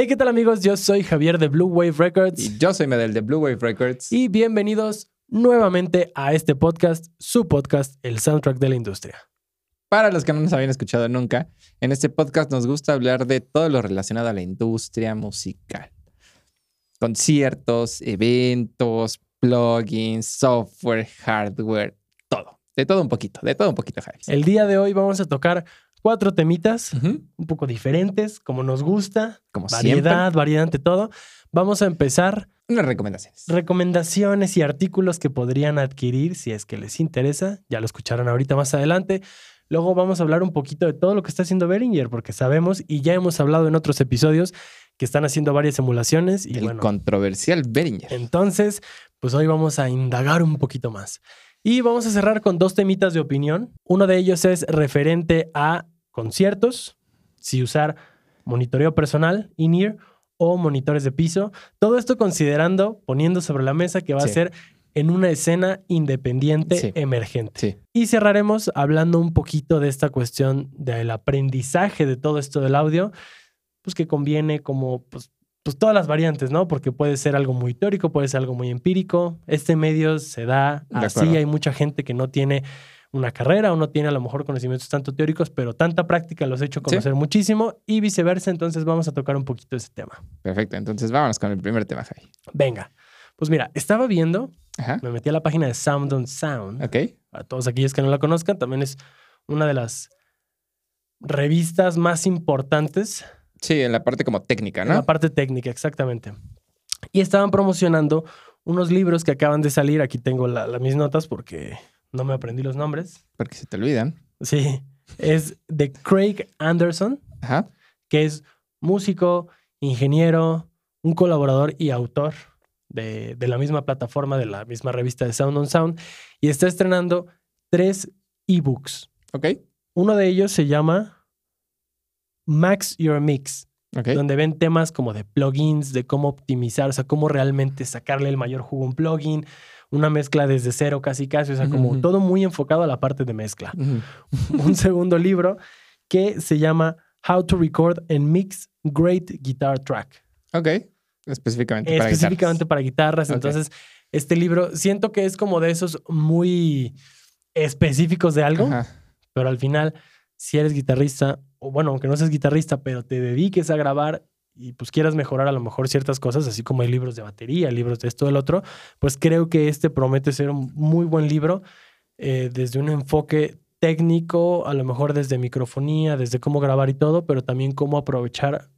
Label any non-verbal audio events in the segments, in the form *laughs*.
Hey, ¿qué tal amigos? Yo soy Javier de Blue Wave Records Y yo soy Medel de Blue Wave Records. y bienvenidos nuevamente a este podcast, su podcast, el soundtrack de la industria. Para los que no nos habían escuchado nunca, en este podcast nos gusta hablar de todo lo relacionado a la industria musical. Conciertos, eventos, plugins, software, hardware, todo. De todo un poquito, de todo un poquito, Javi. El día de hoy vamos a tocar cuatro temitas un poco diferentes, como nos gusta, Como variedad, variedad ante todo. Vamos a empezar unas recomendaciones. recomendaciones y artículos que podrían adquirir si es que les interesa. Ya lo escucharán ahorita más adelante. Luego vamos a hablar un poquito de todo lo que está haciendo Behringer, porque sabemos y ya hemos hablado en otros episodios que están haciendo varias emulaciones y El bueno, controversial Behringer. entonces, pues hoy vamos a indagar un poquito más. Y vamos a cerrar con dos temitas de opinión. Uno de ellos es referente a conciertos, si usar monitoreo personal, in-ear o monitores de piso. Todo esto considerando, poniendo sobre la mesa que va a ser en una escena independiente Sí. emergente. Sí. Y cerraremos hablando un poquito de esta cuestión del aprendizaje de todo esto del audio, pues que conviene como pues, pues todas las variantes, ¿no? Porque puede ser algo muy teórico, puede ser algo muy empírico. Este medio se da De así, acuerdo. hay mucha gente que no tiene una carrera o no tiene a lo mejor conocimientos tanto teóricos, pero tanta práctica los ha hecho conocer muchísimo y viceversa, entonces vamos a tocar un poquito ese tema. Perfecto, entonces vámonos con el primer tema, Javi. Venga, pues mira, estaba viendo, Ajá. me metí a la página de Sound on Sound. Ok. Para todos aquellos que no la conozcan, también es una de las revistas más importantes Sí, en la parte como técnica, en ¿no? la parte técnica, exactamente. Y estaban promocionando unos libros que acaban de salir. Aquí tengo la- la- mis notas porque no me aprendí los nombres. Porque se te olvidan. Sí, es de Craig Anderson, Ajá. que es músico, ingeniero, un colaborador y autor de, de la misma plataforma, de la misma revista de Sound on Sound. Y está estrenando tres ebooks. Ok. Uno de ellos se llama Max Your Mix, Ok. donde ven temas como de plugins, de cómo optimizar, o sea, cómo realmente sacarle el mayor jugo a un plugin, una mezcla desde cero casi casi, o sea, como Ujú. todo muy enfocado a la parte de mezcla. Ujú. *laughs* un segundo libro que se llama How to Record and Mix Great Guitar Track. Ok. Específicamente para Específicamente guitarras. para guitarras. Ok. Entonces, este libro siento que es como de esos muy específicos de algo, Ajá. pero al final, si eres guitarrista, o bueno, aunque no seas guitarrista, pero te dediques a grabar y pues quieras mejorar a lo mejor ciertas cosas, así como hay libros de batería, libros de esto, del otro, pues creo que este promete ser un muy buen libro eh, desde un enfoque técnico, a lo mejor desde microfonía, desde cómo grabar y todo, pero también cómo aprovechar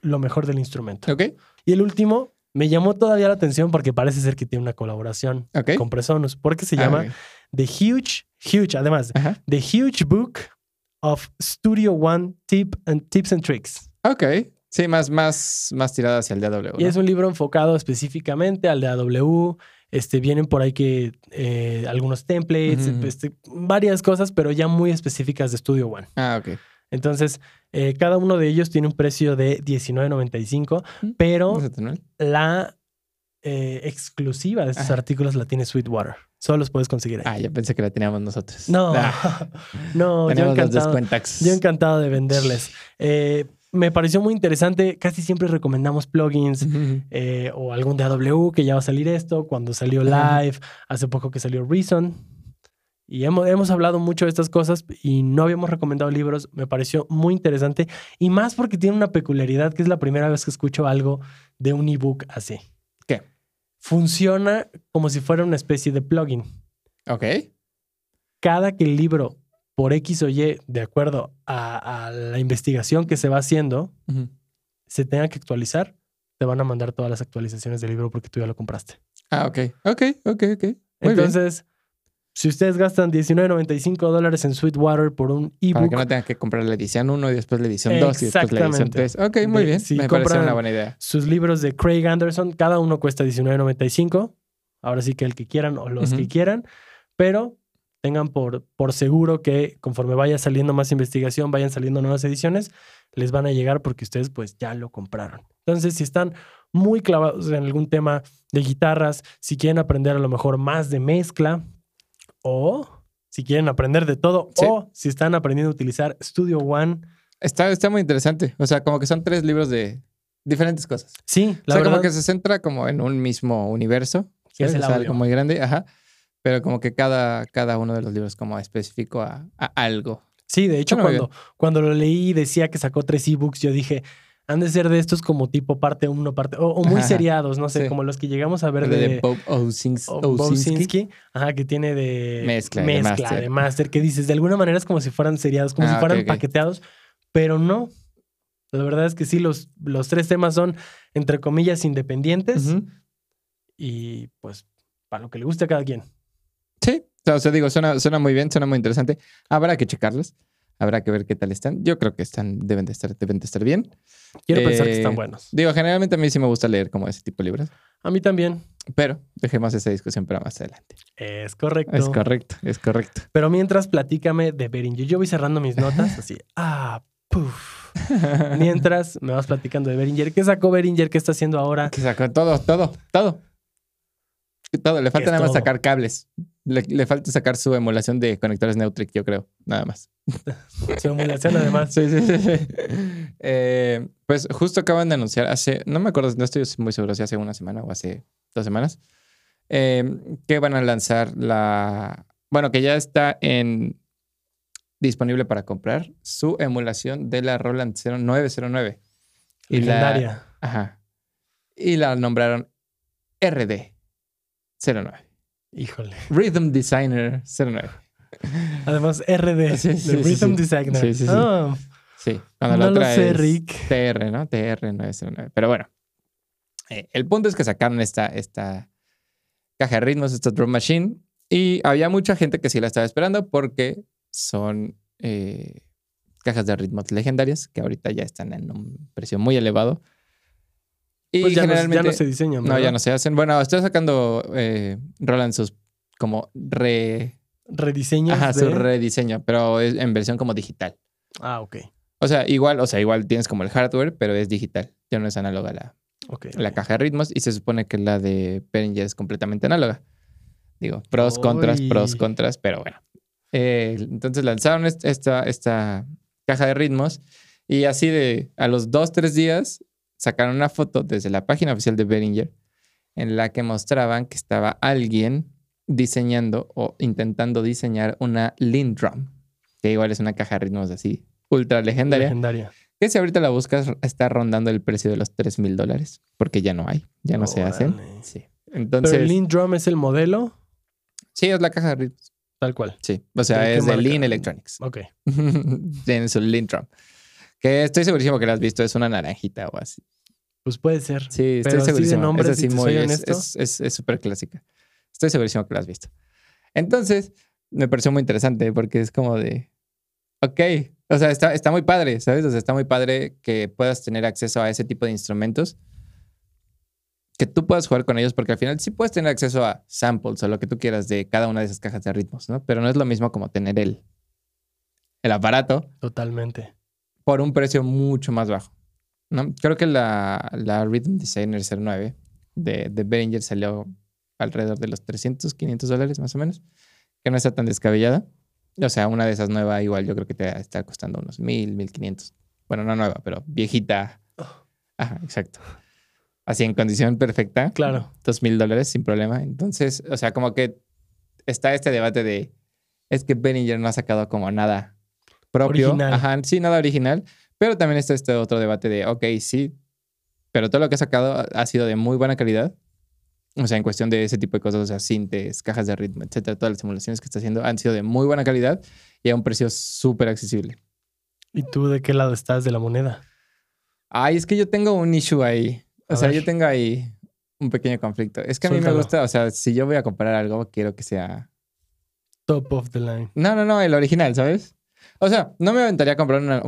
lo mejor del instrumento. Y el último me llamó todavía la atención porque parece ser que tiene una colaboración Ok. con Presonus, porque se Ah, llama. The Huge, Huge, además, Ajá. The Huge Book of Studio One Tip and Tips and Tricks. Ok. Sí, más, más, más tirada hacia el DAW. Y ¿no? es un libro enfocado específicamente al de AW. Este, vienen por ahí que eh, algunos templates, este, varias cosas, pero ya muy específicas de Studio One. Ah, ok. Entonces, eh, cada uno de ellos tiene un precio de $19.95, Mm. pero la eh, exclusiva de estos artículos la tiene Sweetwater. Solo los puedes conseguir ahí. Ah, ya pensé que la teníamos nosotros. No, Ah, *laughs* no, yo encantado. Yo encantado de venderles. *laughs* Eh, me pareció muy interesante. Casi siempre recomendamos plugins eh, o algún de AW que ya va a salir esto. Cuando salió. Live, hace poco que salió Reason. Y hemos, hemos hablado mucho de estas cosas y no habíamos recomendado libros. Me pareció muy interesante. Y más porque tiene una peculiaridad que es la primera vez que escucho algo de un ebook así. Funciona como si fuera una especie de plugin. Ok. cada que el libro, por X o Y, de acuerdo a, a la investigación que se va haciendo, se tenga que actualizar, te van a mandar todas las actualizaciones del libro porque tú ya lo compraste. Ah, ok. Ok, ok, ok. Muy Entonces, si ustedes gastan $19.95 dólares en Sweetwater por un bien. Para ebook, que no tengan que comprar la edición 1 y después la edición 2 y después la edición Exactamente. 3. Ok, muy De- bien. si Me parece una buena idea. sus libros de Craig Anderson, cada uno cuesta $19.95. Ahora sí que el que quieran o los que quieran, pero tengan por, por seguro que conforme vaya saliendo más investigación, vayan saliendo nuevas ediciones, les van a llegar porque ustedes pues ya lo compraron. Entonces, si están muy clavados en algún tema de guitarras, si quieren aprender a lo mejor más de mezcla o si quieren aprender de todo Sí. o si están aprendiendo a utilizar Studio One Está, está muy interesante. O sea, como que son tres libros de diferentes cosas. Sí, La o sea, como que se centra como en un mismo universo. Que es el audio. algo muy grande, ajá. Pero como que cada, cada uno de los libros como específico a, a algo. Sí, de hecho, cuando, cuando lo leí y decía que sacó tres ebooks, yo dije, han de ser de estos como tipo parte uno, parte, o, o muy seriados, no sé, como los que llegamos a ver de, de Bob Osinski. Ajá, que tiene de mezcla, mezcla de, master. que dices, de alguna manera es como si fueran seriados, como si ah, fueran paqueteados, pero no. La verdad es que sí, los, los tres temas son, entre comillas, independientes y pues para lo que le guste a cada quien. Sí, o sea, digo, suena, suena muy bien, suena muy interesante. Habrá que checarlos. Habrá que ver qué tal están. Yo creo que están, deben de estar, deben de estar bien. Quiero pensar que están eh, buenos. Digo, generalmente a mí sí me gusta leer como ese tipo de libros. A mí también. Pero dejemos esa discusión para más adelante. Es correcto. Es correcto, es correcto. Pero mientras platícame de Beringer. Yo voy cerrando mis notas *laughs* así. Ah, puf. mientras me vas platicando de Beringer. ¿Qué sacó Beringer? ¿Qué está haciendo ahora? Que sacó todo, todo, todo. Todo. Le falta nada más sacar cables. Le, falta sacar su emulación de conectores Neutric, yo creo. Nada más. *laughs* su emulación, además. Sí, sí, sí. *laughs* Eh, pues justo acaban de anunciar hace, no me acuerdo, no estoy muy seguro si hace una semana o hace dos semanas, eh, que van a lanzar la. Bueno, que ya está en disponible para comprar su emulación de la Roland 0909. Y Legendaria. ajá. Y la nombraron RD 09. Híjole. Rhythm Designer 09. Además, RD. Rhythm Designer. Sí, sí, sí. Oh. Sí. Cuando no lo sé, Rick. TR, ¿no? TR 909. Pero bueno. Eh, el punto es que sacaron esta, esta caja de ritmos, esta drum machine. Y había mucha gente que sí la estaba esperando porque son eh, cajas de ritmos legendarias que ahorita ya están en un precio muy elevado. Y pues ya generalmente. No, ya no se diseñan. No, ya no se hacen. Bueno, estoy sacando eh, Roland sus como re. Rediseños. Ajá, su rediseño, pero es en versión como digital. Ah, ok. O sea, igual, o sea, igual tienes como el hardware, pero es digital. Ya no es análoga la, la caja de ritmos. Y se supone que la de Behringer es completamente análoga. Digo, pros, contras, pros, contras, pero bueno. Eh, entonces lanzaron esta, esta caja de ritmos y así de a los dos, tres días sacaron una foto desde la página oficial de Behringer en la que mostraban que estaba alguien diseñando o intentando diseñar una Lindrum, que igual es una caja de ritmos así, ultra legendaria. Legendaria. Que si ahorita la buscas está rondando el precio de los 3 mil dólares, porque ya no hay, ya no se hacen. Sí. Entonces, ¿Pero el Lindrum es el modelo? Sí, es la caja de ritmos. Tal cual. Sí, o sea, es de Lean Electronics. Ok. *laughs* Tienen su Lindrum. Que estoy segurísimo que la has visto, es una naranjita o así. Pues puede ser. Sí, estoy Pero segurísimo. de nombre, es así muy, es súper clásica. Estoy segurísimo que la has visto. Entonces, me pareció muy interesante porque es como de, ok, o sea, está, está muy padre, ¿sabes? O sea, está muy padre que puedas tener acceso a ese tipo de instrumentos, que tú puedas jugar con ellos, porque al final sí puedes tener acceso a samples o lo que tú quieras de cada una de esas cajas de ritmos, ¿no? Pero no es lo mismo como tener el, el aparato. Totalmente por un precio mucho más bajo. ¿no? Creo que la, la Rhythm Designer 09 de, de Behringer salió alrededor de los 300, 500 dólares más o menos, que no está tan descabellada. O sea, una de esas nuevas igual yo creo que te está costando unos 1000, 1500. Bueno, no nueva, pero viejita. Oh. Ajá, exacto. Así en condición perfecta. Claro. 2000 dólares sin problema. Entonces, o sea, como que está este debate de, es que Behringer no ha sacado como nada propio. Original. Ajá, sí, nada original. Pero también está este otro debate de, ok, sí, pero todo lo que ha sacado ha sido de muy buena calidad. O sea, en cuestión de ese tipo de cosas, o sea, sintes, cajas de ritmo, etcétera, todas las simulaciones que está haciendo han sido de muy buena calidad y a un precio súper accesible. ¿Y tú de qué lado estás de la moneda? Ay, es que yo tengo un issue ahí. O sea, yo tengo ahí un pequeño conflicto. Es que a mí me gusta, o sea, si yo voy a comprar algo, quiero que sea. Top of the line. No, no, no, el original, ¿sabes? O sea, no me aventaría a comprar una,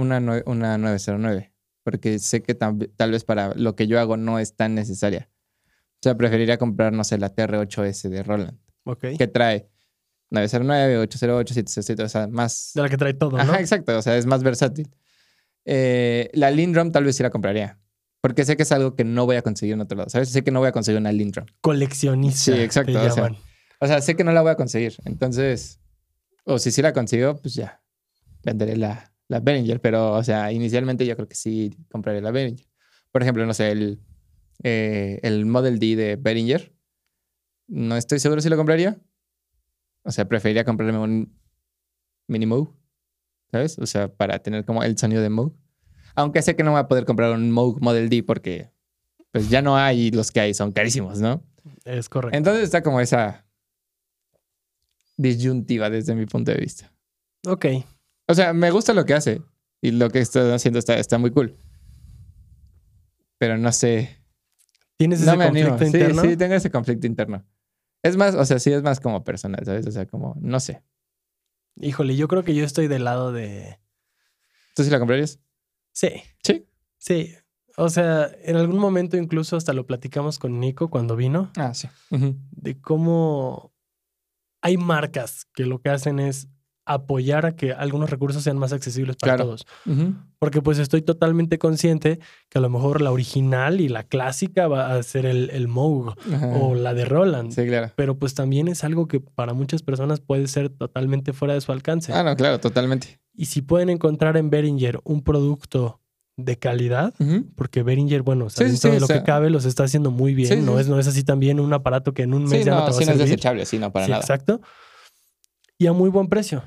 una, 909 porque sé que tal vez para lo que yo hago no es tan necesaria. O sea, preferiría comprar, no sé, la TR8S de Roland. Ok. Que trae 909, 808, 767, o sea, más... De la que trae todo, ¿no? Ajá, exacto, o sea, es más versátil. Eh, la Lindrum tal vez sí la compraría. Porque sé que es algo que no voy a conseguir en otro lado, ¿sabes? Sé que no voy a conseguir una Lindrum. Coleccionista. Sí, exacto. O sea, o sea, sé que no la voy a conseguir. Entonces, o si sí la consigo, pues ya venderé la, la Behringer, pero, o sea, inicialmente yo creo que sí compraría la Behringer. Por ejemplo, no sé, el, eh, el Model D de Behringer, no estoy seguro si lo compraría. O sea, preferiría comprarme un Mini Moog, ¿sabes? O sea, para tener como el sonido de Moog. Aunque sé que no voy a poder comprar un Moog Model D porque pues ya no hay los que hay, son carísimos, ¿no? Es correcto. Entonces está como esa disyuntiva desde mi punto de vista. Ok. O sea, me gusta lo que hace y lo que está haciendo está, está muy cool. Pero no sé. ¿Tienes ese conflicto interno? Sí, sí, tengo ese conflicto interno. Es más, o sea, sí es más como personal, ¿sabes? O sea, como, no sé. Híjole, yo creo que yo estoy del lado de. ¿Tú sí la comprarías? Sí. Sí. Sí. O sea, en algún momento incluso hasta lo platicamos con Nico cuando vino. Ah, sí. De cómo hay marcas que lo que hacen es apoyar a que algunos recursos sean más accesibles para todos. Porque pues estoy totalmente consciente que a lo mejor la original y la clásica va a ser el, el Moog o la de Roland. Sí, claro. Pero pues también es algo que para muchas personas puede ser totalmente fuera de su alcance. Ah, no, claro, totalmente. Y si pueden encontrar en Behringer un producto de calidad, porque Behringer, bueno, sabiendo de lo que cabe, los está haciendo muy bien. no, Es, no es así también un aparato que en un mes ya no, te va a no es desechable, sí, no, para nada. Exacto y a muy buen precio.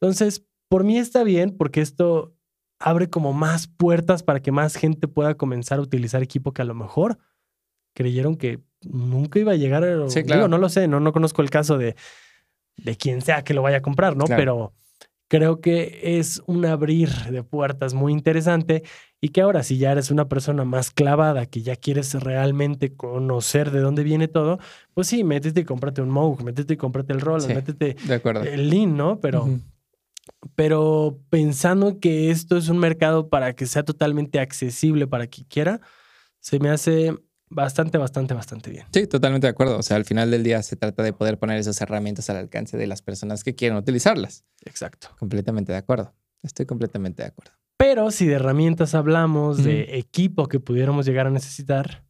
Entonces, por mí está bien porque esto abre como más puertas para que más gente pueda comenzar a utilizar equipo que a lo mejor creyeron que nunca iba a llegar. Sí, claro. no lo sé, no, no conozco el caso de, de quien sea que lo vaya a comprar, ¿no? Pero creo que es un abrir de puertas muy interesante y que ahora si ya eres una persona más clavada, que ya quieres realmente conocer de dónde viene todo, pues sí, métete y cómprate un Moog, métete y cómprate el Roland, métete el Lean, ¿no? Pero, pero pensando que esto es un mercado para que sea totalmente accesible para quien quiera, se me hace bastante, bastante, bastante bien. Sí, totalmente de acuerdo. O sea, al final del día se trata de poder poner esas herramientas al alcance de las personas que quieren utilizarlas. Exacto. Completamente de acuerdo. Estoy completamente de acuerdo. Pero si de herramientas hablamos, de equipo que pudiéramos llegar a necesitar,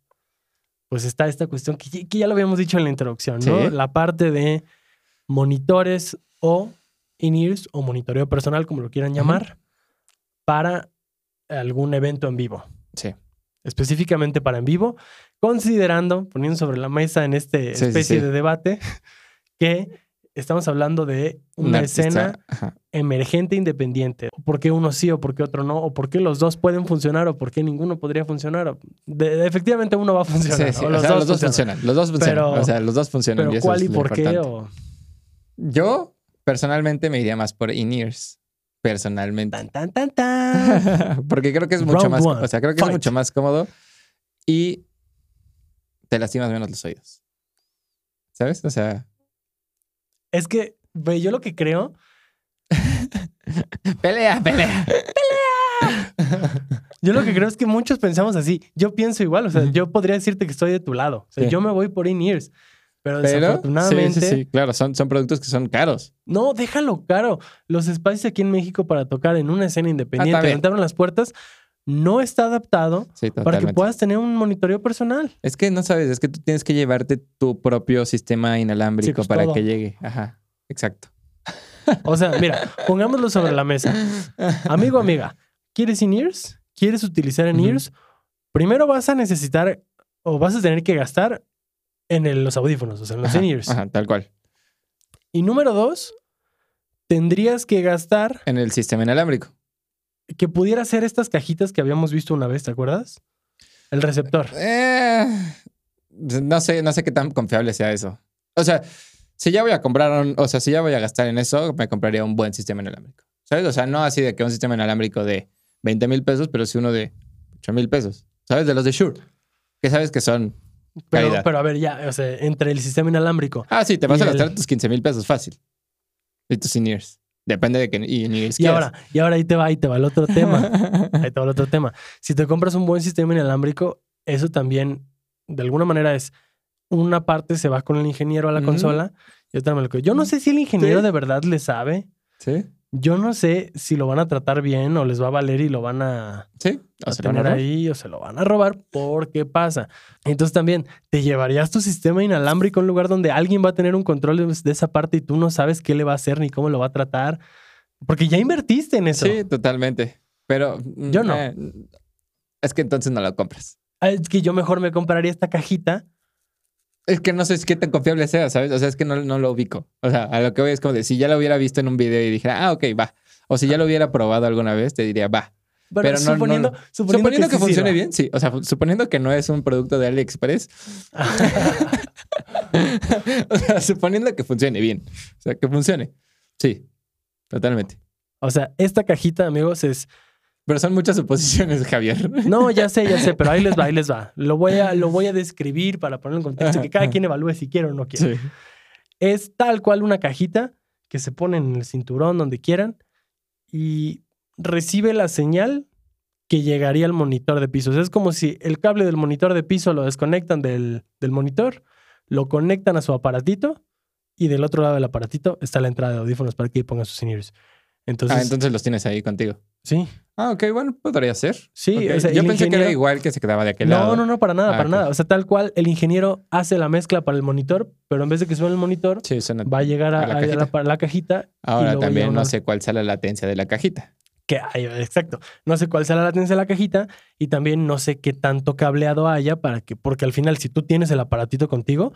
pues está esta cuestión que, ya lo habíamos dicho en la introducción, ¿no? La parte de monitores o in-ears o monitoreo personal, como lo quieran llamar, para algún evento en vivo. Sí. Específicamente para en vivo, considerando, poniendo sobre la mesa en este especie de debate, que estamos hablando de una, escena emergente independiente. ¿Por qué uno sí o por qué otro no? ¿O por qué los dos pueden funcionar o por qué ninguno podría funcionar? efectivamente uno va a funcionar. los, dos funcionan. Los dos funcionan. o sea, los dos funcionan. Pero ¿cuál y por qué? Yo personalmente me iría más por in-ears. Personalmente. Tan, tan, tan, tan. *laughs* Porque creo que es mucho más, o sea, creo que es mucho más cómodo y te lastimas menos los oídos. ¿Sabes? O sea, es que, ve, yo lo que creo. pelea, *laughs* pelea. ¡Pelea! Yo lo que creo es que muchos pensamos así. Yo pienso igual. O sea, yo podría decirte que estoy de tu lado. O sea, yo me voy por in-ears. Pero, desafortunadamente. Sí, sí, claro, son, son productos que son caros. No, déjalo caro. Los espacios aquí en México para tocar en una escena independiente, ah, las puertas, no está adaptado para que puedas tener un monitoreo personal. Es que no sabes, es que tú tienes que llevarte tu propio sistema inalámbrico pues, para que llegue. Ajá, exacto. *laughs* O sea, mira, pongámoslo sobre la mesa. Amigo, amiga, ¿quieres in-ears? ¿Quieres utilizar in-ears? Primero vas a necesitar o vas a tener que gastar en los audífonos, o sea, en los in-ears. Ajá, tal cual. Y número dos, tendrías que gastar... En el sistema inalámbrico que pudiera ser estas cajitas que habíamos visto una vez, ¿te acuerdas? El receptor. Eh, no sé, no sé qué tan confiable sea eso. O sea, si ya voy a comprar, o sea, si ya voy a gastar en eso, me compraría un buen sistema inalámbrico. ¿Sabes? O sea, no así de que un sistema inalámbrico de 20 mil pesos, pero sí uno de 8 mil pesos. ¿Sabes? De los de Shure. Que sabes que son. Pero, pero a ver, ya, o sea, entre el sistema inalámbrico. Ah, sí, te vas a gastar tus 15 mil pesos fácil. Y tus in Depende de que y, y ahora, y ahora ahí te va, ahí te va el otro tema. *laughs* ahí te va el otro tema. Si te compras un buen sistema inalámbrico, eso también, de alguna manera, es una parte se va con el ingeniero a la consola y otra me lo Yo no sé si el ingeniero de verdad le sabe. Sí. Yo no sé si lo van a tratar bien o les va a valer y lo van a, ¿Sí? tener ahí o se lo van a robar porque pasa. Entonces también, ¿te llevarías tu sistema inalámbrico a un lugar donde alguien va a tener un control de esa parte y tú no sabes qué le va a hacer ni cómo lo va a tratar? Porque ya invertiste en eso. Sí, totalmente. Pero. Mm, yo no. Eh, es que entonces no lo compras. Ah, es que yo mejor me compraría esta cajita. Es que no sé qué tan confiable sea, ¿sabes? O sea, es que no, no, lo ubico. O sea, a lo que voy es como de si ya lo hubiera visto en un video y dijera, ah, ok, va. O si ya lo hubiera probado alguna vez, te diría, va. Pero no, suponiendo, suponiendo, que, funcione bien, sí. O sea, suponiendo que no es un producto de AliExpress. *laughs* *laughs* o sea, suponiendo que funcione bien. O sea, que funcione. Sí, totalmente. O sea, esta cajita, amigos, es. Pero son muchas suposiciones, *laughs* Javier. No, ya sé, ya sé, pero ahí les va, ahí les va. Lo voy a, lo voy a *laughs* describir para ponerlo en contexto, que cada quien evalúe si quiere o no quiere. Es tal cual una cajita que se pone en el cinturón donde quieran y recibe la señal que llegaría al monitor de piso. es como si el cable del monitor de piso lo desconectan del, del monitor, lo conectan a su aparatito y del otro lado del aparatito está la entrada de audífonos para que pongan sus seniors. Entonces, ah, entonces los tienes ahí contigo. Sí. Ah, ok, bueno, podría ser. Sí, yo pensé que era igual que se quedaba de aquel lado. No, no, no, para nada, ah, para nada. O sea, tal cual el ingeniero hace la mezcla para el monitor, pero en vez de que suene el monitor, va a llegar a, la, cajita. Ahora también no sé cuál sea la latencia de la cajita. Que hay, exacto. No sé cuál sea la latencia de la cajita y también no sé qué tanto cableado haya para que, porque al final, si tú tienes el aparatito contigo,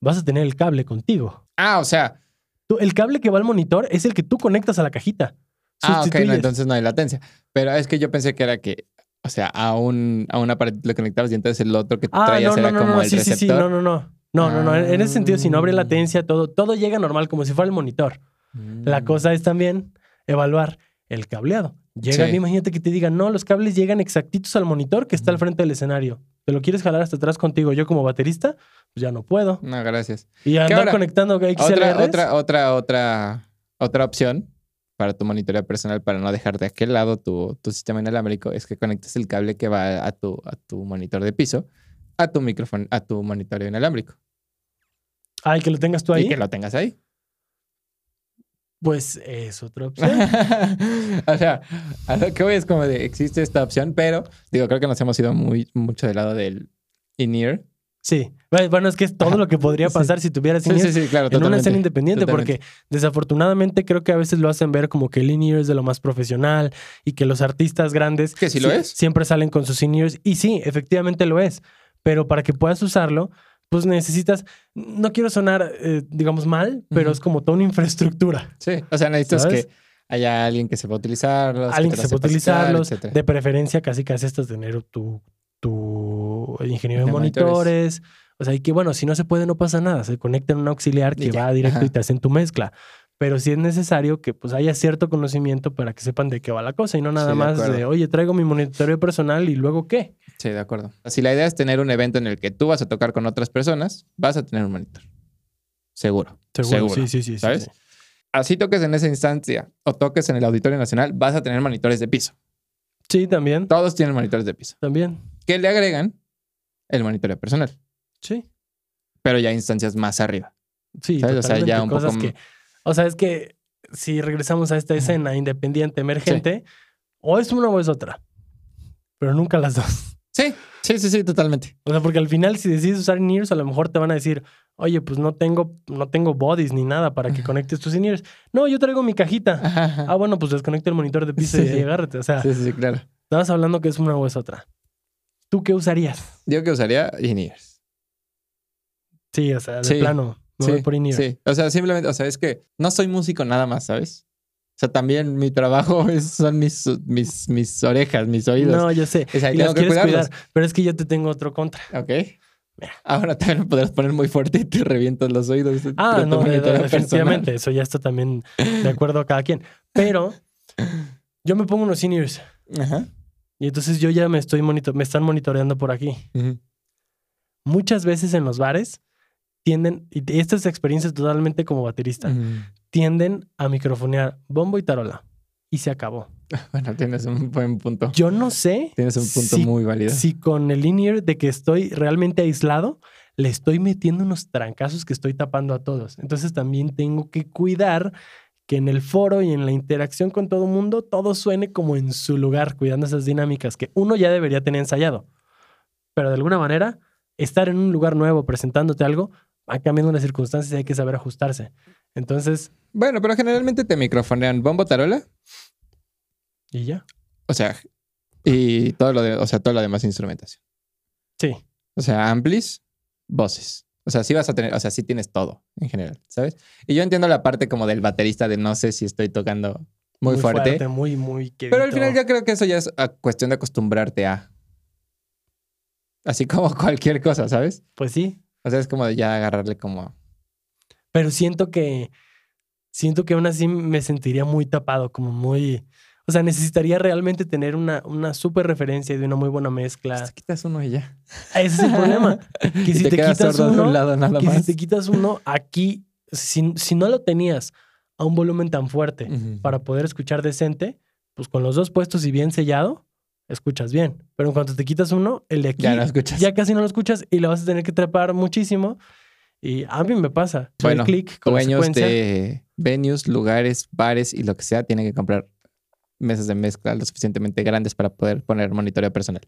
vas a tener el cable contigo. Ah, o sea. el cable que va al monitor es el que tú conectas a la cajita. Ah, ok, entonces no hay latencia. Pero es que yo pensé que era que, o sea, a un, a un aparato le conectabas y entonces el otro que ah, traías no, era no, como no, el sí, receptor. Sí, sí, no, no, no. No, no, no. En ese sentido, si no abre latencia, todo, todo llega normal, como si fuera el monitor. La mm. cosa es también evaluar el cableado. Llegan, imagínate que te digan, no, los cables llegan exactitos al monitor que está al frente del escenario. ¿Te lo quieres jalar hasta atrás contigo? Yo como baterista, pues ya no puedo. No, gracias. Y andar conectando XLRs. Otra, otra, otra, otra, otra opción para tu monitoreo personal, para no dejar de aquel lado tu, tu sistema inalámbrico, es que conectes el cable que va a tu, a tu monitor de piso a tu micrófono, a tu monitoreo inalámbrico. Ah, y que lo tengas tú ahí. Y que lo tengas ahí. Pues es otra opción. *laughs* o sea, a lo que voy es como de, existe esta opción, pero digo, creo que nos hemos ido muy, mucho del lado del in-ear. Sí, bueno, es que es todo lo que podría pasar si tuvieras sí, sí, sí, claro, en una escena independiente, porque desafortunadamente creo que a veces lo hacen ver como que el in es de lo más profesional y que los artistas grandes que sí lo es. siempre salen con sus in y sí, efectivamente lo es, pero para que puedas usarlo, pues necesitas, no quiero sonar, eh, digamos, mal, pero es como toda una infraestructura. Sí, o sea, necesitas que haya alguien que sepa utilizarlos. Alguien que, sepa utilizarlos. De preferencia, casi casi estás tener tu, tu ingeniero de, monitores. O sea, y que bueno, si no se puede, no pasa nada. Se conecta en un auxiliar que va directo y te hacen tu mezcla. Pero sí es necesario que pues haya cierto conocimiento para que sepan de qué va la cosa y no nada más de, oye, traigo mi monitoreo personal y luego qué. Sí, de acuerdo. Si la idea es tener un evento en el que tú vas a tocar con otras personas, vas a tener un monitor. Seguro. Seguro. Sí, sí, sí. ¿Sabes? Así toques en esa instancia o toques en el Auditorio Nacional, vas a tener monitores de piso. Sí, también. Todos tienen monitores de piso. También. ¿Qué le agregan? El monitoreo personal. Sí. Pero ya instancias más arriba. Sí, O sea, ya un poco... que... O sea, es que si regresamos a esta escena independiente, emergente, o es una o es otra. Pero nunca las dos. Sí, sí, sí, sí, totalmente. O sea, porque al final, si decides usar in a lo mejor te van a decir, oye, pues no tengo, no tengo bodies ni nada para que conectes tus in No, yo traigo mi cajita. Ah, bueno, pues desconecta el monitor de piso y agárrate. O sea, sí, sí, claro. Estabas hablando que es una o es otra. ¿Tú qué usarías? Yo que usaría in Sí, o sea, de plano. sí, por in Sí, o sea, simplemente, o sea, es que no soy músico nada más, ¿sabes? O sea, también mi trabajo *laughs* son mis, mis, mis orejas, mis oídos. No, yo sé. O sea, tengo que cuidar. Pero es que yo te tengo otro contra. Ok. Ahora también lo podrás poner muy fuerte y te revientas los oídos. Ah, no, definitivamente. Eso ya está también de acuerdo a cada quien. Pero *laughs* yo me pongo unos seniors. Ajá. Y entonces yo ya me estoy monitor me están monitoreando por aquí. Muchas veces en los bares tienden, y esta es experiencia totalmente como baterista, tienden a microfonear bombo y tarola. Y se acabó. *laughs* Bueno, tienes un buen punto. Yo no sé. Tienes un punto muy válido. Si con el linear de que estoy realmente aislado, le estoy metiendo unos trancazos que estoy tapando a todos. Entonces también tengo que cuidar que en el foro y en la interacción con todo el mundo todo suene como en su lugar, cuidando esas dinámicas que uno ya debería tener ensayado. Pero de alguna manera, estar en un lugar nuevo presentándote algo va cambiando las circunstancias y hay que saber ajustarse. Entonces. Bueno, pero generalmente te microfonean bombo tarola. Y ya. O sea, y todo lo de, o sea, todo lo demás instrumentación. Sí. O sea, amplis, voces. O sea, sí vas a tener, o sea, sí tienes todo en general, ¿sabes? Y yo entiendo la parte como del baterista de no sé si estoy tocando muy, fuerte, Muy, muy Pero al final yo creo que eso ya es cuestión de acostumbrarte a. Así como cualquier cosa, ¿sabes? Pues sí. O sea, es como de ya agarrarle como. Pero siento que. Siento que aún así me sentiría muy tapado, como muy. O sea, necesitaría realmente tener una, una súper referencia de una muy buena mezcla. Pues te quitas uno y ya. Ese es el problema. *laughs* Que si te, quitas uno, que si te quitas uno, aquí, si, si, no lo tenías a un volumen tan fuerte para poder escuchar decente, pues con los dos puestos y bien sellado, escuchas bien. Pero en cuanto te quitas uno, el de aquí ya, no escuchas. ya casi no lo escuchas y lo vas a tener que trepar muchísimo. Y a mí me pasa. Bueno, clic dueños de venues, lugares, bares y lo que sea, tienen que comprar mesas de mezcla lo suficientemente grandes para poder poner monitoreo personal.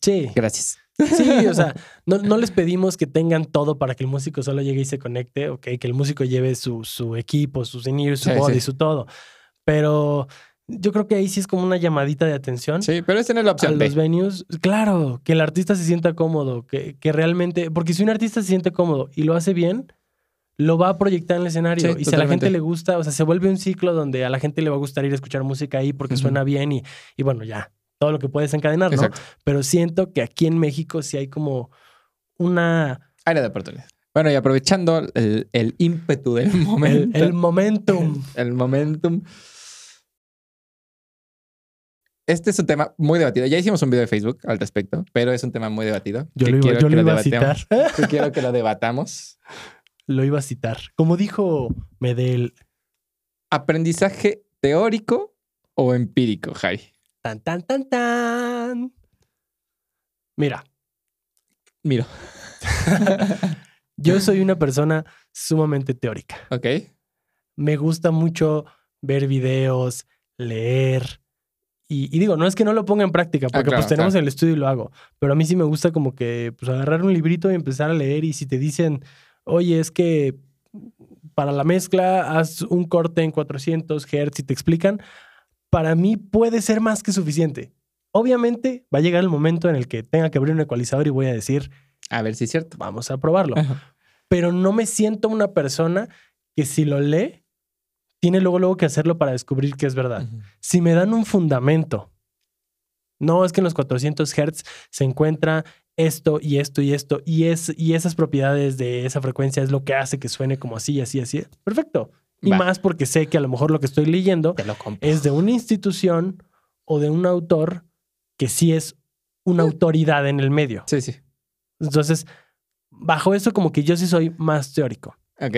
Sí. Gracias. Sí, o sea, *laughs* no, les pedimos que tengan todo para que el músico solo llegue y se conecte, ok, que el músico lleve su, su equipo, sus in su body, su todo. Pero yo creo que ahí sí es como una llamadita de atención. Sí, pero es tener la opción. A los venues, claro, que el artista se sienta cómodo, que, que realmente, porque si un artista se siente cómodo y lo hace bien, lo va a proyectar en el escenario. y si a la gente le gusta, o sea, se vuelve un ciclo donde a la gente le va a gustar ir a escuchar música ahí porque suena bien y, y, bueno, ya, todo lo que puedes encadenar, ¿no? Pero siento que aquí en México sí hay como una... Área de oportunidad. Bueno, y aprovechando el, ímpetu del momento. El, momentum. El, momentum. Este es un tema muy debatido. Ya hicimos un video de Facebook al respecto, pero es un tema muy debatido. Yo lo iba, yo lo iba a citar. *laughs* quiero que lo debatamos lo iba a citar. Como dijo Medel. ¿Aprendizaje teórico o empírico, Jai? Tan, tan, tan, tan. Mira. Mira. *laughs* Yo soy una persona sumamente teórica. Ok. Me gusta mucho ver videos, leer. Y, digo, no es que no lo ponga en práctica, ah, porque pues tenemos el estudio y lo hago. Pero a mí sí me gusta como que pues, agarrar un librito y empezar a leer. Y si te dicen, oye, es que para la mezcla haz un corte en 400 Hz y te explican, para mí puede ser más que suficiente. Obviamente va a llegar el momento en el que tenga que abrir un ecualizador y voy a decir, a ver si es cierto. Vamos a probarlo. Pero no me siento una persona que si lo lee, tiene luego, luego que hacerlo para descubrir que es verdad. Si me dan un fundamento, no es que en los 400 Hz se encuentra esto y esto y esto y, es, y esas propiedades de esa frecuencia es lo que hace que suene como así, así, así. Perfecto. Y más porque sé que a lo mejor lo que estoy leyendo es de una institución o de un autor que sí es una autoridad en el medio. Sí, sí. Entonces, bajo eso como que yo sí soy más teórico. Ok.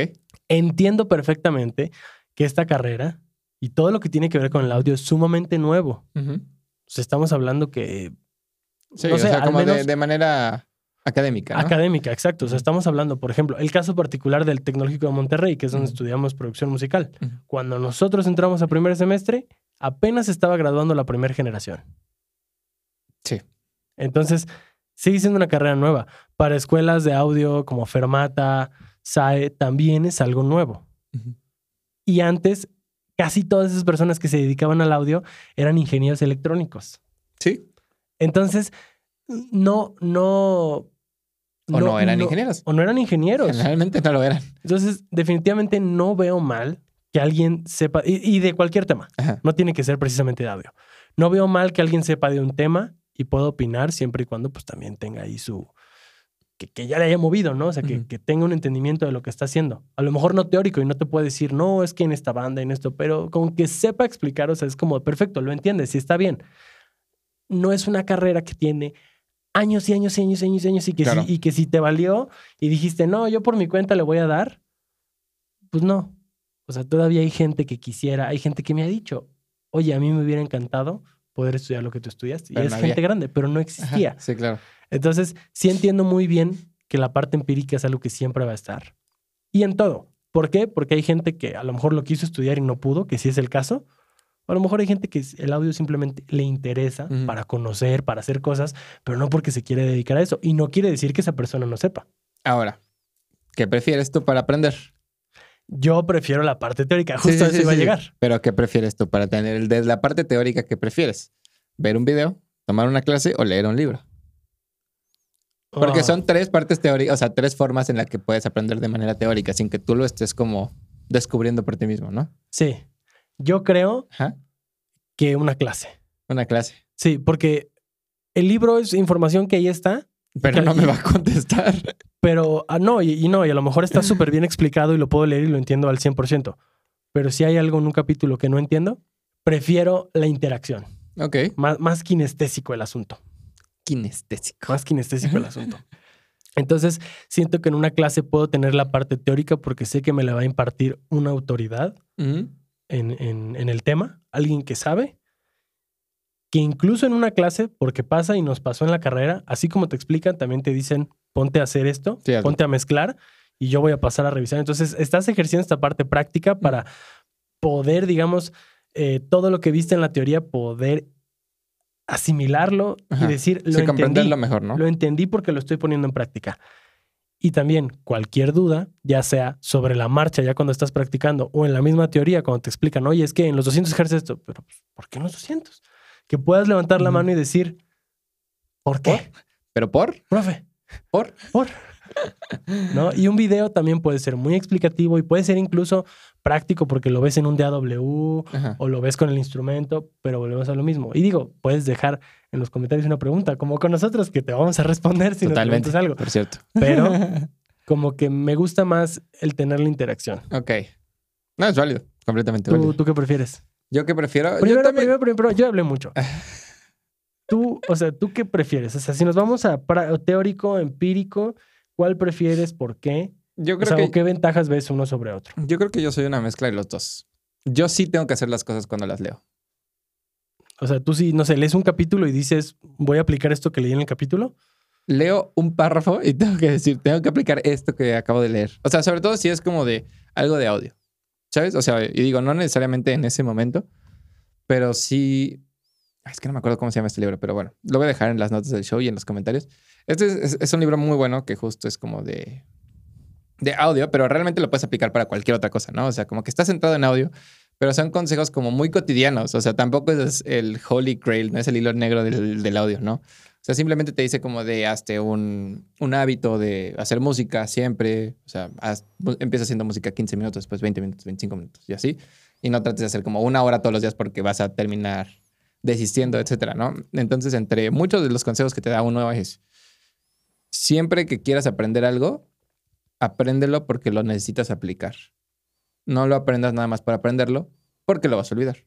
Entiendo perfectamente que esta carrera y todo lo que tiene que ver con el audio es sumamente nuevo. estamos hablando que Sí, o sea, como de, manera académica. Académica, exacto. O sea, estamos hablando, por ejemplo, el caso particular del Tecnológico de Monterrey, que es donde estudiamos producción musical. Cuando nosotros entramos a primer semestre, apenas estaba graduando la primera generación. Sí. Entonces, sigue siendo una carrera nueva. Para escuelas de audio como Fermata, SAE, también es algo nuevo. Y antes, casi todas esas personas que se dedicaban al audio eran ingenieros electrónicos. Sí. Entonces, no, no. O no, eran ingenieros. O no eran ingenieros. Generalmente no lo eran. Entonces, definitivamente no veo mal que alguien sepa, y, de cualquier tema, no tiene que ser precisamente de audio. No veo mal que alguien sepa de un tema y pueda opinar siempre y cuando pues también tenga ahí su, que, ya le haya movido, ¿no? O sea, que, que, tenga un entendimiento de lo que está haciendo. A lo mejor no teórico y no te puede decir, no, es que en esta banda, en esto, pero con que sepa explicar, o sea, es como, perfecto, lo entiendes, sí está bien no es una carrera que tiene años y años y años y años y años y que, si, y que si te valió y dijiste, no, yo por mi cuenta le voy a dar, pues no. O sea, todavía hay gente que quisiera, hay gente que me ha dicho, oye, a mí me hubiera encantado poder estudiar lo que tú estudiaste. y es gente grande, pero no existía. sí, claro. Entonces, sí entiendo muy bien que la parte empírica es algo que siempre va a estar. Y en todo. ¿Por qué? Porque hay gente que a lo mejor lo quiso estudiar y no pudo, que sí es el caso, a lo mejor hay gente que el audio simplemente le interesa para conocer, para hacer cosas, pero no porque se quiere dedicar a eso. Y no quiere decir que esa persona no sepa. Ahora, ¿qué prefieres tú para aprender? Yo prefiero la parte teórica, justo eso iba a llegar. Pero ¿qué prefieres tú para tener el de la parte teórica que prefieres? ¿Ver un video, tomar una clase o leer un libro? Porque ah. son tres partes teóricas, o sea, tres formas en las que puedes aprender de manera teórica sin que tú lo estés como descubriendo por ti mismo, ¿no? Sí. Yo creo que una clase. Una clase. Sí, porque el libro es información que ahí está. Pero no me va a contestar. Pero ah, no, y, no, y a lo mejor está súper bien explicado y lo puedo leer y lo entiendo al 100%. Pero si hay algo en un capítulo que no entiendo, prefiero la interacción. Ok. Más, más kinestésico el asunto. Kinestésico. Más kinestésico el asunto. Entonces, siento que en una clase puedo tener la parte teórica porque sé que me la va a impartir una autoridad en, en, el tema, alguien que sabe, que incluso en una clase, porque pasa y nos pasó en la carrera, así como te explican, también te dicen, ponte a hacer esto, ponte a mezclar y yo voy a pasar a revisar. Entonces, estás ejerciendo esta parte práctica para poder, digamos, eh, todo lo que viste en la teoría, poder asimilarlo y decir, lo comprenderlo mejor, ¿no? Lo entendí porque lo estoy poniendo en práctica. Y también cualquier duda, ya sea sobre la marcha, ya cuando estás practicando, o en la misma teoría, cuando te explican, oye, es que en los 200 ejerces esto, pero pues, ¿por qué en los 200? Que puedas levantar la mano y decir, ¿por qué? ¿Pero por? Profe. ¿Por? ¿Por? ¿No? Y un video también puede ser muy explicativo y puede ser incluso práctico porque lo ves en un DAW o lo ves con el instrumento, pero volvemos a lo mismo. Y digo, puedes dejar en los comentarios una pregunta, como con nosotros, que te vamos a responder si Totalmente, nos preguntas algo. Por cierto. Pero *laughs* como que me gusta más el tener la interacción. Ok. No, es válido. Completamente ¿Tú, válido. ¿Tú qué prefieres? Yo qué prefiero. Primero, yo también... primero, primero, yo hablé mucho. tú, o sea, ¿tú qué prefieres? O sea, si nos vamos a teórico, empírico, ¿cuál prefieres? ¿Por qué? Yo creo que... ¿Qué ventajas ves uno sobre otro? Yo creo que yo soy una mezcla de los dos. Yo sí tengo que hacer las cosas cuando las leo. O sea, tú sí, no sé, lees un capítulo y dices, voy a aplicar esto que leí en el capítulo. Leo un párrafo y tengo que decir, tengo que aplicar esto que acabo de leer. O sea, sobre todo si es como de algo de audio. ¿Sabes? O sea, y digo, no necesariamente en ese momento, pero sí. Es que no me acuerdo cómo se llama este libro, pero bueno, lo voy a dejar en las notas del show y en los comentarios. Este es, es un libro muy bueno que justo es como de de audio, pero realmente lo puedes aplicar para cualquier otra cosa, ¿no? O sea, como que está centrado en audio, pero son consejos como muy cotidianos. O sea, tampoco es el holy grail, no es el hilo negro del, audio, ¿no? Sea, simplemente te dice como de hazte un, un hábito de hacer música siempre. O sea, empieza haciendo música 15 minutos, después 20 minutos, 25 minutos y así. Y no trates de hacer como una hora todos los días porque vas a terminar desistiendo, etcétera, ¿no? Entonces, entre muchos de los consejos que te da uno es siempre que quieras aprender algo, apréndelo porque lo necesitas aplicar. No lo aprendas nada más para aprenderlo porque lo vas a olvidar.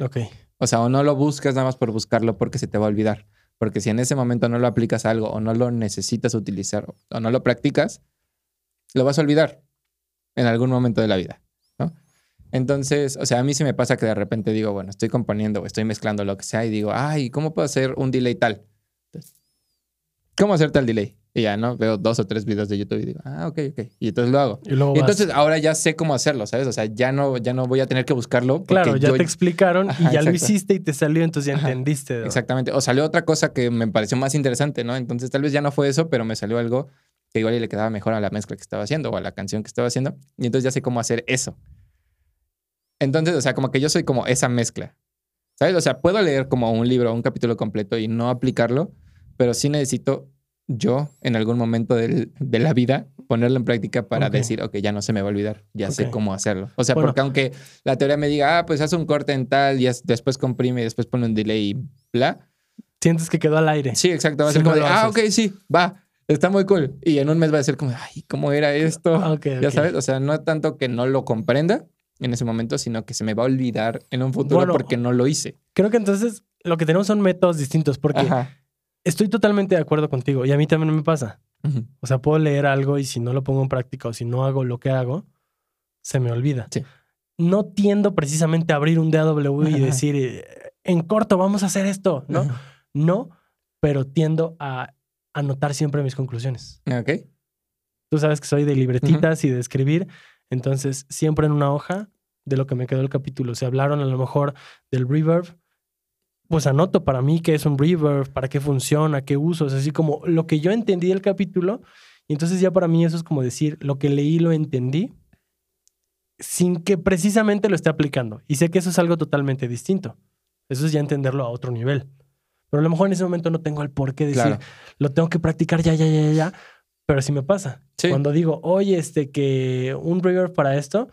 Ok. O sea, o no lo buscas nada más por buscarlo porque se te va a olvidar. Porque si en ese momento no lo aplicas a algo o no lo necesitas utilizar o no lo practicas, lo vas a olvidar en algún momento de la vida. Entonces, o sea, a mí sí me pasa que de repente digo, bueno, estoy componiendo o estoy mezclando lo que sea y digo, ay, ¿cómo puedo hacer un delay tal? ¿Cómo hacer tal delay? Y ya, ¿no? Veo dos o tres videos de YouTube y digo, ah, ok, ok. Y entonces lo hago. Y, entonces ahora ya sé cómo hacerlo, ¿sabes? O sea, ya no, ya no voy a tener que buscarlo. Claro, ya te explicaron y ya lo hiciste y te salió, entonces ya entendiste. Exactamente. O salió otra cosa que me pareció más interesante, ¿no? Entonces tal vez ya no fue eso, pero me salió algo que igual le quedaba mejor a la mezcla que estaba haciendo o a la canción que estaba haciendo. Y entonces ya sé cómo hacer eso. Entonces, o sea, como que yo soy como esa mezcla. ¿Sabes? O sea, puedo leer como un libro un capítulo completo y no aplicarlo, pero sí necesito yo en algún momento de la vida ponerlo en práctica para decir, ok, ya no se me va a olvidar, ya sé cómo hacerlo. O sea, porque aunque la teoría me diga, ah, pues haz un corte en tal, y después comprime y después pone un delay y bla. Sientes que quedó al aire. Sí, exacto. Va a ser como de, ah, ok, sí, va, está muy cool. Y en un mes va a ser como, ay, ¿cómo era esto? Ah, ya sabes, o sea, no tanto que no lo comprenda en ese momento, sino que se me va a olvidar en un futuro porque no lo hice. Creo que entonces lo que tenemos son métodos distintos, porque estoy totalmente de acuerdo contigo y a mí también me pasa. O sea, puedo leer algo y si no lo pongo en práctica o si no hago lo que hago, se me olvida. No tiendo precisamente a abrir un DAW y decir, eh, en corto, vamos a hacer esto, ¿no? No, pero tiendo a anotar siempre mis conclusiones. Ok. Tú sabes que soy de libretitas y de escribir, entonces siempre en una hoja de lo que me quedó el capítulo. Se hablaron a lo mejor del reverb, pues anoto para mí qué es un reverb, para qué funciona, qué uso, es así como lo que yo entendí del capítulo. Y entonces ya para mí eso es como decir, lo que leí lo entendí sin que precisamente lo esté aplicando. Y sé que eso es algo totalmente distinto. Eso es ya entenderlo a otro nivel. Pero a lo mejor en ese momento no tengo el por qué decir, lo tengo que practicar ya, ya, ya, ya. Pero sí me pasa. Cuando digo, oye, este, que un reverb para esto,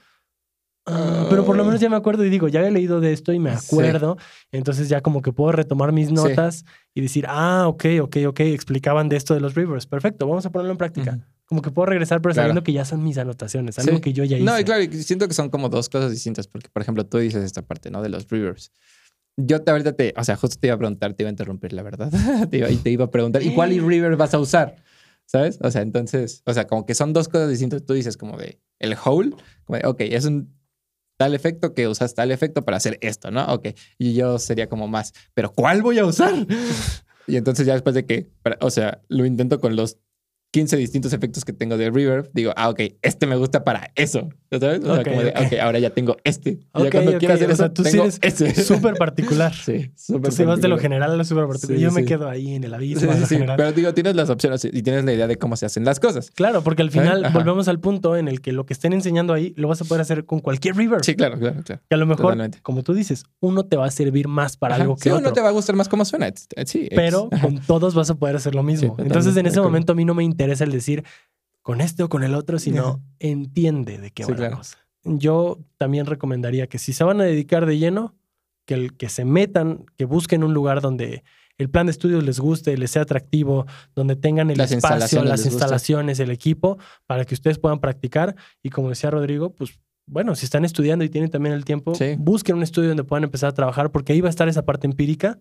ah, pero por lo menos ya me acuerdo y digo, ya he leído de esto y me acuerdo. Entonces ya como que puedo retomar mis notas y decir, ah, ok, ok, ok, explicaban de esto de los reverbs. Perfecto, vamos a ponerlo en práctica. Como que puedo regresar, pero sabiendo que ya son mis anotaciones, algo que yo ya hice. No, y claro, siento que son como dos cosas distintas, porque, por ejemplo, tú dices esta parte, ¿no? De los reverbs. Yo te, ahorita te, o sea, justo te iba a preguntar, te iba a interrumpir, la verdad. *laughs* te iba, y te iba a preguntar, ¿y cuál reverb vas a usar? ¿Sabes? O sea, entonces, o sea, como que son dos cosas distintas. Tú dices como de el whole, como de, ok, es un tal efecto que usas tal efecto para hacer esto, ¿no? Ok. Y yo sería como más, ¿pero cuál voy a usar? *laughs* y entonces ya después de que, o sea, lo intento con los 15 distintos efectos que tengo de reverb, digo, ah, ok, este me gusta para eso. ¿Sabes? O sea, como de, ok, ahora ya tengo este. ya cuando quiera hacer eso, tú tengo sí eres *laughs* súper particular. sí, súper Tú vas de lo general a lo súper particular. Yo me quedo ahí en el abismo. Sí, sí, Pero digo, tienes las opciones y tienes la idea de cómo se hacen las cosas. Claro, porque al final volvemos al punto en el que lo que estén enseñando ahí lo vas a poder hacer con cualquier reverb. Sí, claro, claro, claro. Que a lo mejor, como tú dices, uno te va a servir más para algo que sí, otro. uno te va a gustar más cómo suena. Sí. Pero con todos vas a poder hacer lo mismo. Entonces, en ese momento a mí no me interesa el decir con este o con el otro, sino entiende de qué va la cosa. Yo también recomendaría que si se van a dedicar de lleno, que, el, que se metan, que busquen un lugar donde el plan de estudios les guste, les sea atractivo, donde tengan el espacio, las instalaciones, el equipo, para que ustedes puedan practicar. Y como decía Rodrigo, pues bueno, si están estudiando y tienen también el tiempo, busquen un estudio donde puedan empezar a trabajar, porque ahí va a estar esa parte empírica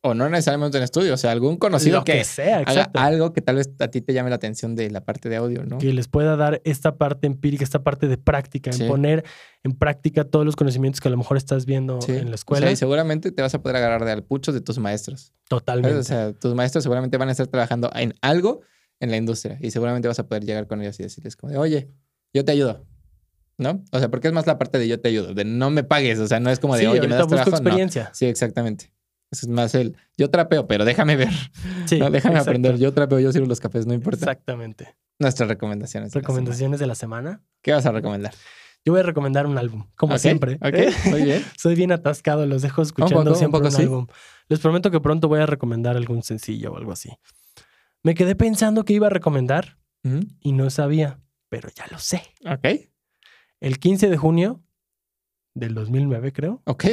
o no necesariamente en estudio, o sea, algún conocido que, sea, haga algo que tal vez a ti te llame la atención de la parte de audio, ¿no? Que les pueda dar esta parte empírica, esta parte de práctica, en poner en práctica todos los conocimientos que a lo mejor estás viendo en la escuela. y seguramente te vas a poder agarrar de alpuchos de tus maestros. Totalmente. O sea, tus maestros seguramente van a estar trabajando en algo en la industria y seguramente vas a poder llegar con ellos y decirles como de, oye, yo te ayudo. ¿No? O sea, porque es más la parte de yo te ayudo, de no me pagues, o sea, no es como de, oye, me das trabajo. experiencia. Sí, exactamente. Es más el, yo trapeo, pero déjame ver. Sí, déjame aprender. Yo trapeo, yo sirvo los cafés, no importa. Exactamente. Nuestras recomendaciones. Recomendaciones de la semana. ¿Qué vas a recomendar? Yo voy a recomendar un álbum, como siempre. Ok, muy *laughs* bien. Soy bien atascado, los dejo escuchando siempre un, álbum. Les prometo que pronto voy a recomendar algún sencillo o algo así. Me quedé pensando que iba a recomendar y no sabía, pero ya lo sé. Ok. El 15 de junio del 2009, creo. Ok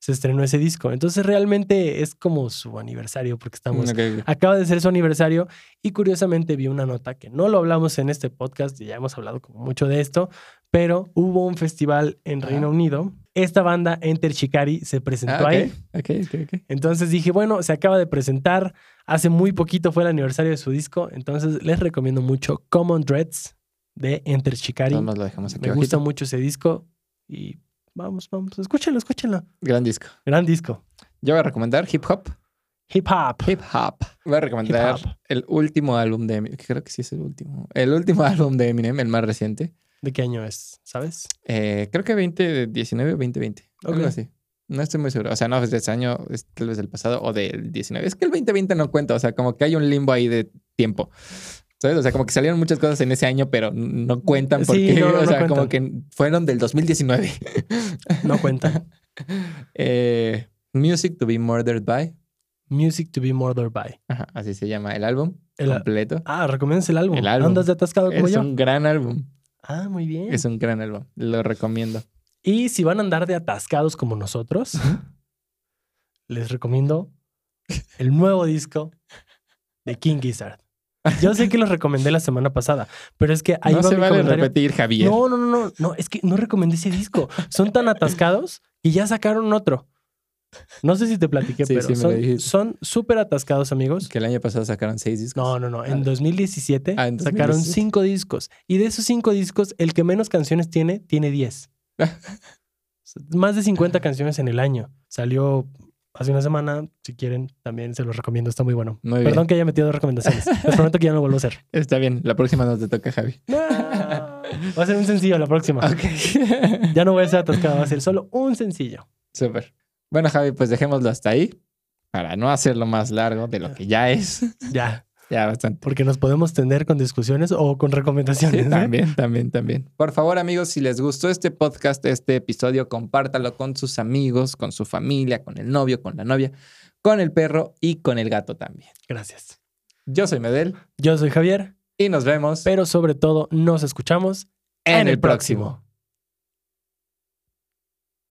se estrenó ese disco. Entonces realmente es como su aniversario porque estamos... Acaba de ser su aniversario y curiosamente vi una nota que no lo hablamos en este podcast y ya hemos hablado como mucho de esto, pero hubo un festival en Reino Unido. Esta banda, Enter Shikari, se presentó ah, ahí. Okay, entonces dije, bueno, se acaba de presentar. Hace muy poquito fue el aniversario de su disco. Entonces les recomiendo mucho Common Dreads de Enter Shikari. Lo dejamos aquí Me gusta mucho ese disco y Vamos, vamos, escúchenlo, escúchenlo. Gran disco. Gran disco. Yo voy a recomendar Hip Hop. Hip Hop. Hip Hop. Voy a recomendar el último álbum de Eminem. Creo que sí es el último. El último *laughs* álbum de Eminem, el más reciente. ¿De qué año es? ¿Sabes? Eh, creo que 2019 o 2020. Algo así. No estoy muy seguro. O sea, no es de ese año, es tal vez del pasado o del 19. Es que el 2020 no cuenta. O sea, como que hay un limbo ahí de tiempo. ¿Sabes? O sea, como que salieron muchas cosas en ese año, pero no cuentan porque, o sea, como que fueron del 2019. No cuentan. *laughs* Eh, Music to be Murdered by. Music to be Murdered by. Ajá, así se llama el álbum completo. Ah, recomiendas el álbum. El álbum. ¿Andas de atascado como es yo? Es un gran álbum. Ah, muy bien. Es un gran álbum. Lo recomiendo. Y si van a andar de atascados como nosotros, les recomiendo el nuevo disco de King Gizzard. *laughs* Yo sé que los recomendé la semana pasada, pero es que ahí no se vale repetir, Javier. No, no, no, no, no, es que no recomendé ese disco. Son tan atascados y ya sacaron otro. No sé si te platiqué, pero son súper atascados, amigos. Que el año pasado sacaron seis discos. No, no, no. En 2017, ah, sacaron cinco discos. Y de esos cinco discos, el que menos canciones tiene, tiene diez. *laughs* Más de 50 canciones en el año. Salió hace una semana. Si quieren, también se los recomiendo. Está muy bueno. Perdón que haya metido dos recomendaciones. *laughs* Les prometo que ya no lo vuelvo a hacer. Está bien. La próxima no te toca, Javi. Va a ser un sencillo la próxima. *laughs* ya no voy a ser atascado. Va a ser solo un sencillo. Súper. Bueno, Javi, pues dejémoslo hasta ahí para no hacerlo más largo de lo que ya es. Ya. Ya, bastante. Porque nos podemos tender con discusiones o con recomendaciones. También, también, también. Por favor, amigos, si les gustó este podcast, este episodio, compártalo con sus amigos, con su familia, con el novio, con la novia, con el perro y con el gato también. Gracias. Yo soy Medel. Yo soy Javier. Y nos vemos. Pero sobre todo, nos escuchamos en, el próximo.